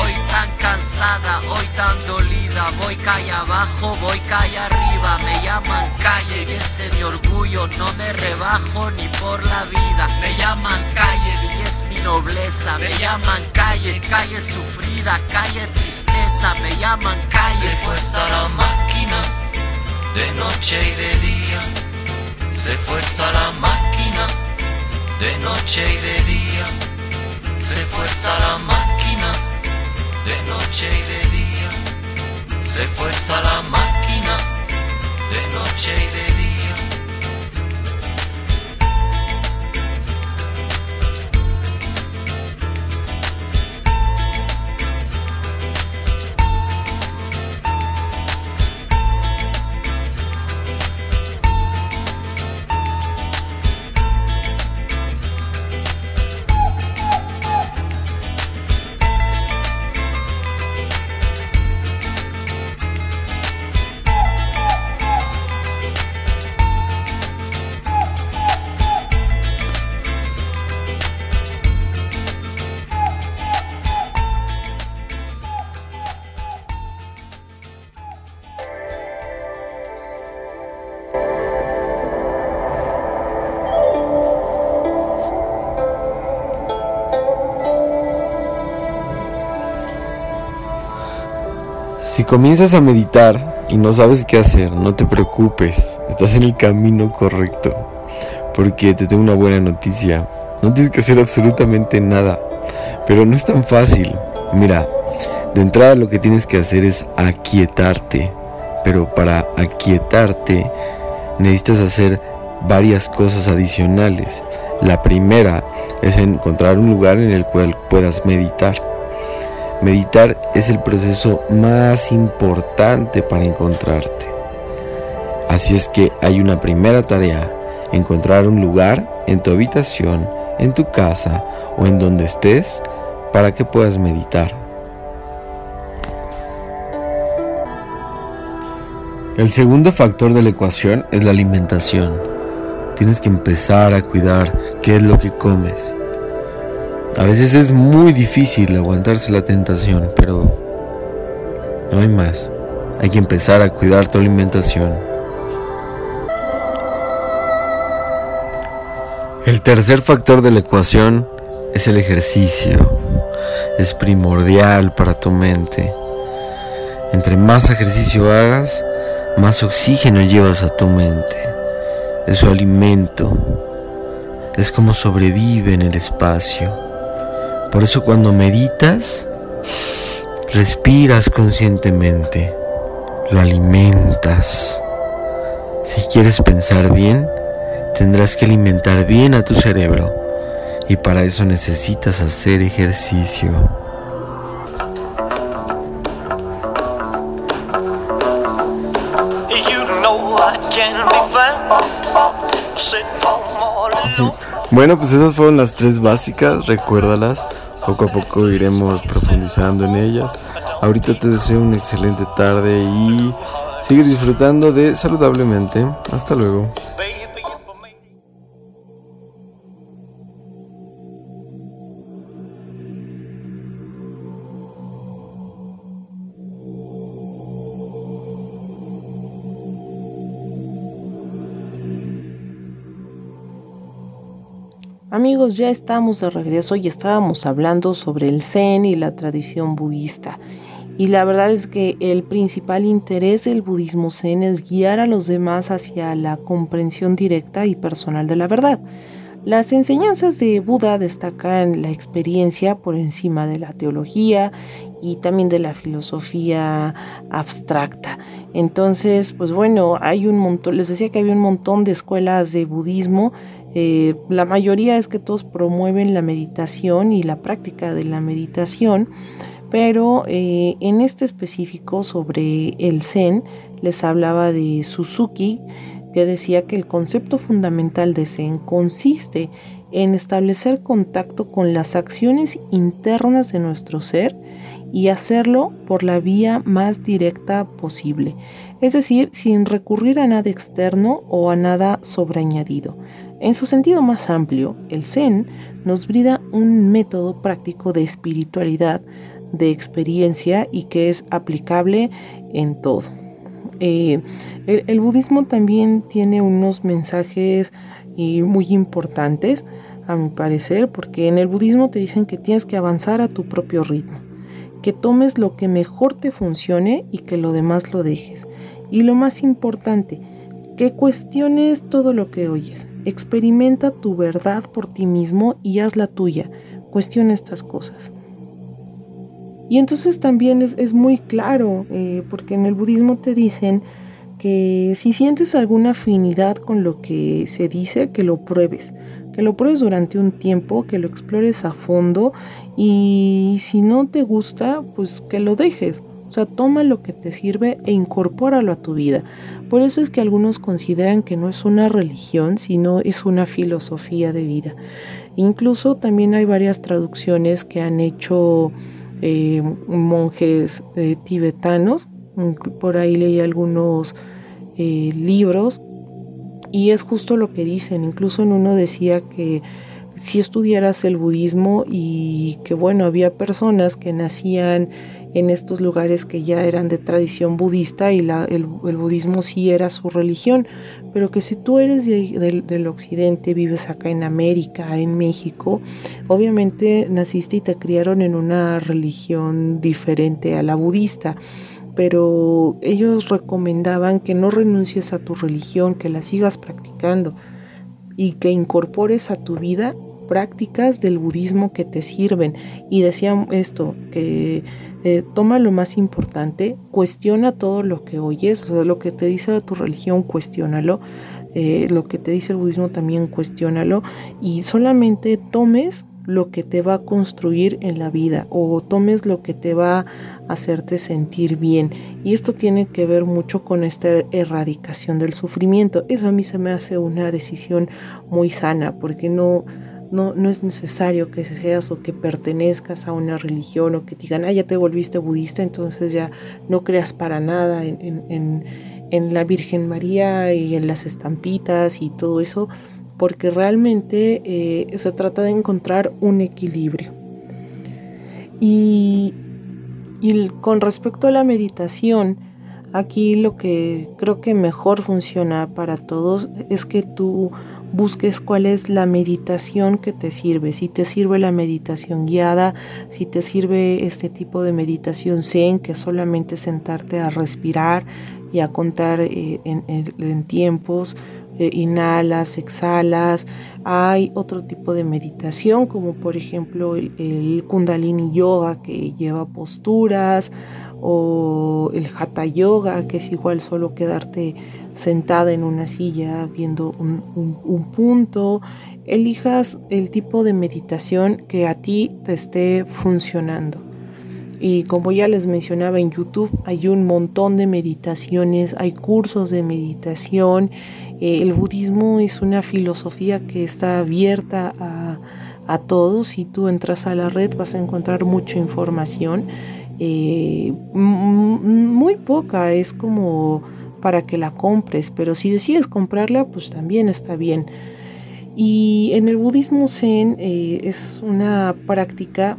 Hoy tan cansada, hoy tan dolida. Voy calle abajo, voy calle arriba. Me llaman calle y ese mi orgullo. No me rebajo ni por la vida. Me llaman calle y es mi nobleza. Me llaman calle, calle sufrida, calle tristeza. Me llaman calle. Se fuerza la máquina de noche y de día. Se fuerza la máquina de noche y de día. Se fuerza la máquina de noche y de día. Se fuerza la máquina de noche y de día. Comienzas a meditar y no sabes qué hacer, no te preocupes, estás en el camino correcto. Porque te tengo una buena noticia, no tienes que hacer absolutamente nada, pero no es tan fácil. Mira, de entrada lo que tienes que hacer es aquietarte, pero para aquietarte necesitas hacer varias cosas adicionales. La primera es encontrar un lugar en el cual puedas meditar. Meditar es el proceso más importante para encontrarte. Así es que hay una primera tarea, encontrar un lugar en tu habitación, en tu casa o en donde estés para que puedas meditar. El segundo factor de la ecuación es la alimentación. Tienes que empezar a cuidar qué es lo que comes. A veces es muy difícil aguantarse la tentación, pero no hay más. Hay que empezar a cuidar tu alimentación. El tercer factor de la ecuación es el ejercicio. Es primordial para tu mente. Entre más ejercicio hagas, más oxígeno llevas a tu mente. Es su alimento. Es como sobrevive en el espacio. Por eso cuando meditas, respiras conscientemente. Lo alimentas. Si quieres pensar bien, tendrás que alimentar bien a tu cerebro. Y para eso necesitas hacer ejercicio. Bueno, pues esas fueron las tres básicas, recuérdalas. Poco a poco iremos profundizando en ellas. Ahorita te deseo una excelente tarde y sigue disfrutando de saludablemente. Hasta luego. Amigos, ya estamos de regreso y estábamos hablando sobre el Zen y la tradición budista. Y la verdad es que el principal interés del budismo Zen es guiar a los demás hacia la comprensión directa y personal de la verdad. Las enseñanzas de Buda destacan la experiencia por encima de la teología y también de la filosofía abstracta. Entonces, pues bueno, hay un montón, les decía que había un montón de escuelas de budismo eh, la mayoría es que todos promueven la meditación y la práctica de la meditación, pero eh, en este específico sobre el Zen les hablaba de Suzuki, que decía que el concepto fundamental de Zen consiste en establecer contacto con las acciones internas de nuestro ser y hacerlo por la vía más directa posible, es decir, sin recurrir a nada externo o a nada sobreañadido. En su sentido más amplio, el Zen nos brinda un método práctico de espiritualidad, de experiencia y que es aplicable en todo. Eh, el, budismo también tiene unos mensajes muy importantes, a mi parecer, porque en el budismo te dicen que tienes que avanzar a tu propio ritmo, que tomes lo que mejor te funcione y que lo demás lo dejes. Y lo más importante, que cuestiones todo lo que oyes. Experimenta tu verdad por ti mismo y haz la tuya. Cuestiona estas cosas. Y entonces también es, muy claro, eh, porque en el budismo te dicen que si sientes alguna afinidad con lo que se dice, que lo pruebes, que lo pruebes durante un tiempo, que lo explores a fondo y si no te gusta, pues que lo dejes. O sea, toma lo que te sirve e incorpóralo a tu vida. Por eso es que algunos consideran que no es una religión, sino es una filosofía de vida. Incluso también hay varias traducciones que han hecho eh, monjes eh, tibetanos. Por ahí leí algunos eh, libros y es justo lo que dicen. Incluso en uno decía que si estudiaras el budismo y que bueno, había personas que nacían en estos lugares que ya eran de tradición budista y el, budismo sí era su religión, pero que si tú eres del occidente, vives acá en América, en México, obviamente naciste y te criaron en una religión diferente a la budista pero ellos recomendaban que no renuncies a tu religión, que la sigas practicando y que incorpores a tu vida prácticas del budismo que te sirven. Y decían esto, que eh, toma lo más importante, cuestiona todo lo que oyes, lo que te dice tu religión, cuestiónalo, eh, lo que te dice el budismo también cuestiónalo y solamente tomes lo que te va a construir en la vida o tomes lo que te va a hacerte sentir bien. Y esto tiene que ver mucho con esta erradicación del sufrimiento. Eso a mí se me hace una decisión muy sana porque no, no, no es necesario que seas o que pertenezcas a una religión o que te digan, ah, ya te volviste budista, entonces ya no creas para nada en, en, la Virgen María y en las estampitas y todo eso porque realmente eh, se trata de encontrar un equilibrio. Y, con respecto a la meditación, aquí lo que creo que mejor funciona para todos es que tú busques cuál es la meditación que te sirve, si te sirve la meditación guiada, si te sirve este tipo de meditación zen, que solamente sentarte a respirar y a contar eh, en tiempos, eh, inhalas, exhalas. Hay otro tipo de meditación, como por ejemplo el, Kundalini Yoga, que lleva posturas, o el Hatha Yoga, que es igual solo quedarte sentada en una silla viendo un, punto. Elijas el tipo de meditación que a ti te esté funcionando. Y como ya les mencionaba en YouTube, hay un montón de meditaciones, hay cursos de meditación eh, el budismo es una filosofía que está abierta a, todos. Si tú entras a la red vas a encontrar mucha información. Eh, muy poca, es como para que la compres, pero si decides comprarla, pues también está bien. Y en el budismo zen eh, es una práctica,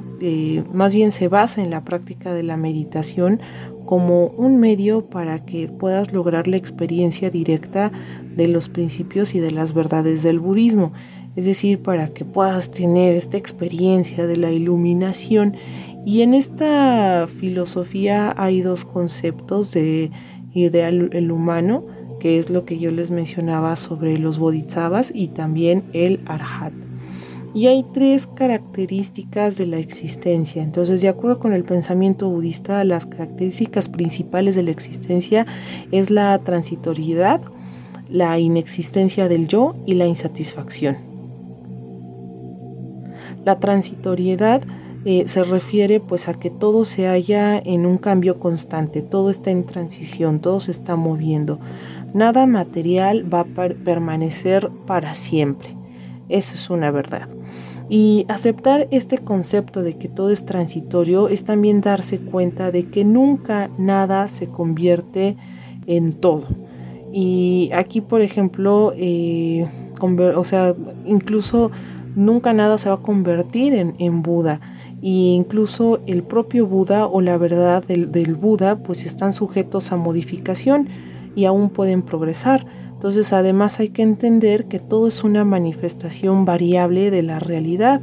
más bien se basa en la práctica de la meditación como un medio para que puedas lograr la experiencia directa de los principios y de las verdades del budismo, es decir, para que puedas tener esta experiencia de la iluminación. Y en esta filosofía hay dos conceptos de ideal el humano, que es lo que yo les mencionaba sobre los bodhisattvas y también el arhat. Y hay tres características de la existencia. Entonces, de acuerdo con el pensamiento budista, las características principales de la existencia es la transitoriedad, la inexistencia del yo y la insatisfacción. La transitoriedad eh, se refiere pues a que todo se halla en un cambio constante, todo está en transición, todo se está moviendo. Nada material va a permanecer para siempre. Eso es una verdad. Y aceptar este concepto de que todo es transitorio es también darse cuenta de que nunca nada se convierte en todo. Y aquí, por ejemplo, eh, o sea, incluso nunca nada se va a convertir en, Buda. Y incluso el propio Buda o la verdad del, del, Buda, pues están sujetos a modificación y aún pueden progresar. Entonces, además hay que entender que todo es una manifestación variable de la realidad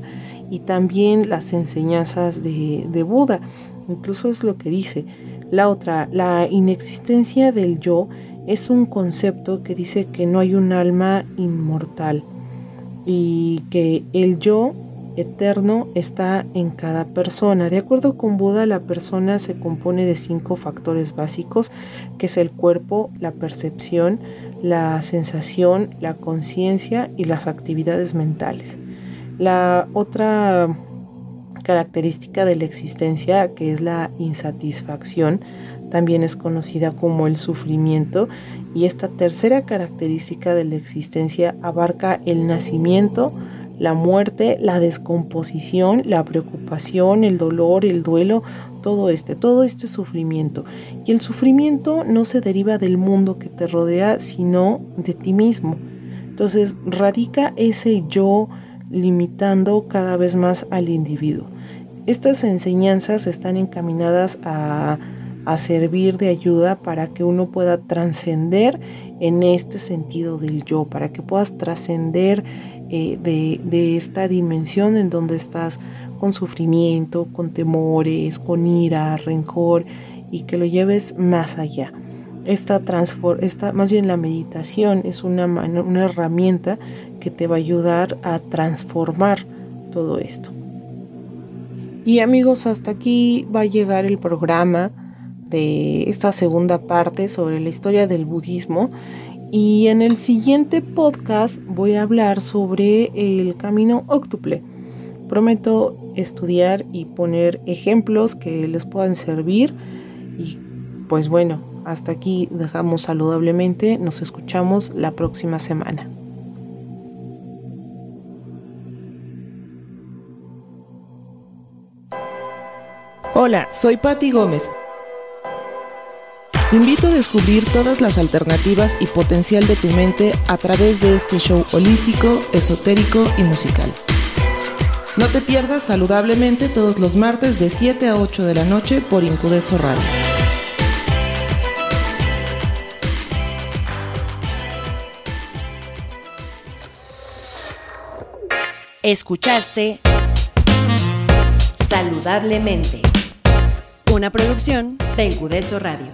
y también las enseñanzas de, de Buda. Incluso es lo que dice. La otra, la inexistencia del yo es un concepto que dice que no hay un alma inmortal y que el yo eterno está en cada persona. De acuerdo con Buda, la persona se compone de cinco factores básicos, que es el cuerpo, la percepción, la sensación, la conciencia y las actividades mentales. La otra característica de la existencia, que es la insatisfacción, también es conocida como el sufrimiento y esta tercera característica de la existencia abarca el nacimiento, la muerte, la descomposición, la preocupación, el dolor, el duelo, todo este, todo este sufrimiento. Y el sufrimiento no se deriva del mundo que te rodea, sino de ti mismo. Entonces radica ese yo limitando cada vez más al individuo. Estas enseñanzas están encaminadas a servir de ayuda para que uno pueda trascender en este sentido del yo, para que puedas trascender eh, de, esta dimensión en donde estás con sufrimiento, con temores, con ira, rencor y que lo lleves más allá. Esta, esta más bien la meditación es una, una herramienta que te va a ayudar a transformar todo esto. Y amigos, hasta aquí va a llegar el programa de esta segunda parte sobre la historia del budismo. Y en el siguiente podcast voy a hablar sobre el camino óctuple. Prometo estudiar y poner ejemplos que les puedan servir. Y pues bueno, hasta aquí dejamos saludablemente. Nos escuchamos la próxima semana. Hola, soy Patti Gómez. Te invito a descubrir todas las alternativas y potencial de tu mente a través de este show holístico, esotérico y musical. No te pierdas saludablemente todos los martes de 7 a 8 de la noche por Incudeso Radio. Escuchaste Saludablemente, una producción de Incudeso Radio.